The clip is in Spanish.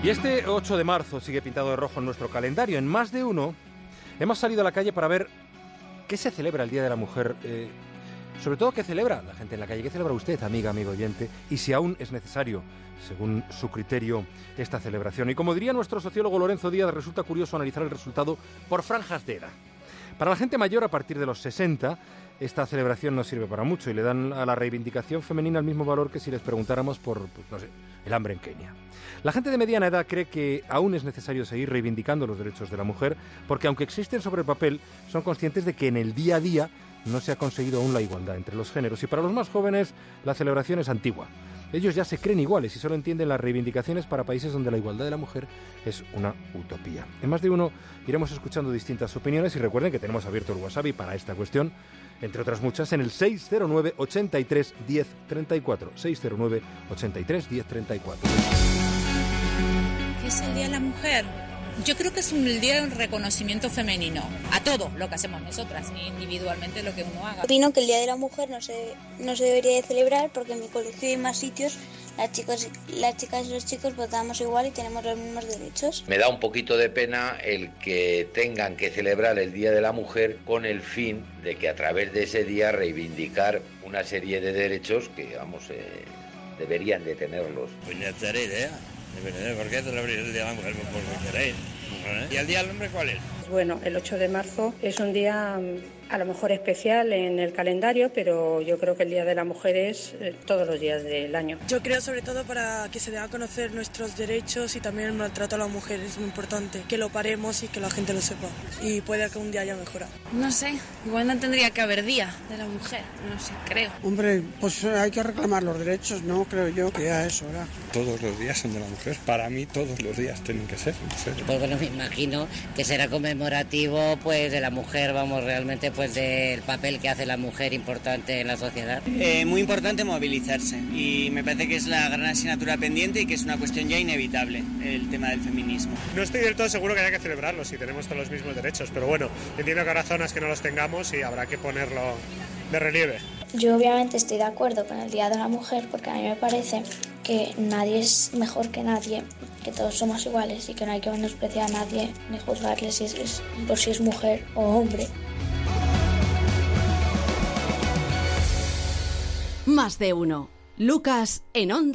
Y este 8 de marzo sigue pintado de rojo en nuestro calendario. En más de uno hemos salido a la calle para ver qué se celebra el Día de la Mujer. Eh, sobre todo, ¿qué celebra la gente en la calle? ¿Qué celebra usted, amiga, amigo oyente? Y si aún es necesario, según su criterio, esta celebración. Y como diría nuestro sociólogo Lorenzo Díaz, resulta curioso analizar el resultado por franjas de edad. Para la gente mayor, a partir de los 60, esta celebración no sirve para mucho y le dan a la reivindicación femenina el mismo valor que si les preguntáramos por, pues, el hambre en Kenia. La gente de mediana edad cree que aún es necesario seguir reivindicando los derechos de la mujer porque aunque existen sobre el papel, son conscientes de que en el día a día no se ha conseguido aún la igualdad entre los géneros. Y para los más jóvenes, la celebración es antigua. Ellos ya se creen iguales y solo entienden las reivindicaciones para países donde la igualdad de la mujer es una utopía. En más de uno iremos escuchando distintas opiniones y recuerden que tenemos abierto el WhatsApp para esta cuestión, entre otras muchas, en el 609 83 10 34. 609 83 10 34. ¿Qué es el Día de la Mujer? Yo creo que es un día de reconocimiento femenino a todo lo que hacemos nosotras, individualmente lo que uno haga. Opino que el Día de la Mujer no se, no se debería de celebrar porque en mi colegio y en más sitios las chicas, las chicas y los chicos votamos igual y tenemos los mismos derechos. Me da un poquito de pena el que tengan que celebrar el Día de la Mujer con el fin de que a través de ese día reivindicar una serie de derechos que, vamos, eh, deberían de tenerlos. Pues idea. ¿Por qué celebrar el Día de la Mujer? Por queréis. ¿Y el Día del Hombre cuál es? Bueno, el 8 de marzo es un día mm, a lo mejor especial en el calendario, pero yo creo que el Día de la Mujer es eh, todos los días del año. Yo creo sobre todo para que se dé a conocer nuestros derechos y también el maltrato a la mujer es muy importante, que lo paremos y que la gente lo sepa y puede que un día haya mejorado. No sé, igual no tendría que haber Día de la Mujer, no sé, creo. Hombre, pues hay que reclamar los derechos, ¿no? Creo yo que ya es hora. Todos los días son de la mujer. Para mí todos los días tienen que ser. Pues bueno, me imagino que será conmemorativo pues de la mujer, vamos, realmente pues del papel que hace la mujer importante en la sociedad. Eh, muy importante movilizarse y me parece que es la gran asignatura pendiente y que es una cuestión ya inevitable el tema del feminismo. No estoy del todo seguro que haya que celebrarlo si tenemos todos los mismos derechos, pero bueno, entiendo que habrá zonas que no los tengamos y habrá que ponerlo de relieve. Yo obviamente estoy de acuerdo con el Día de la Mujer porque a mí me parece que nadie es mejor que nadie, que todos somos iguales y que no hay que menospreciar a nadie ni juzgarle si es, por si es mujer o hombre. Más de uno. Lucas en Onda.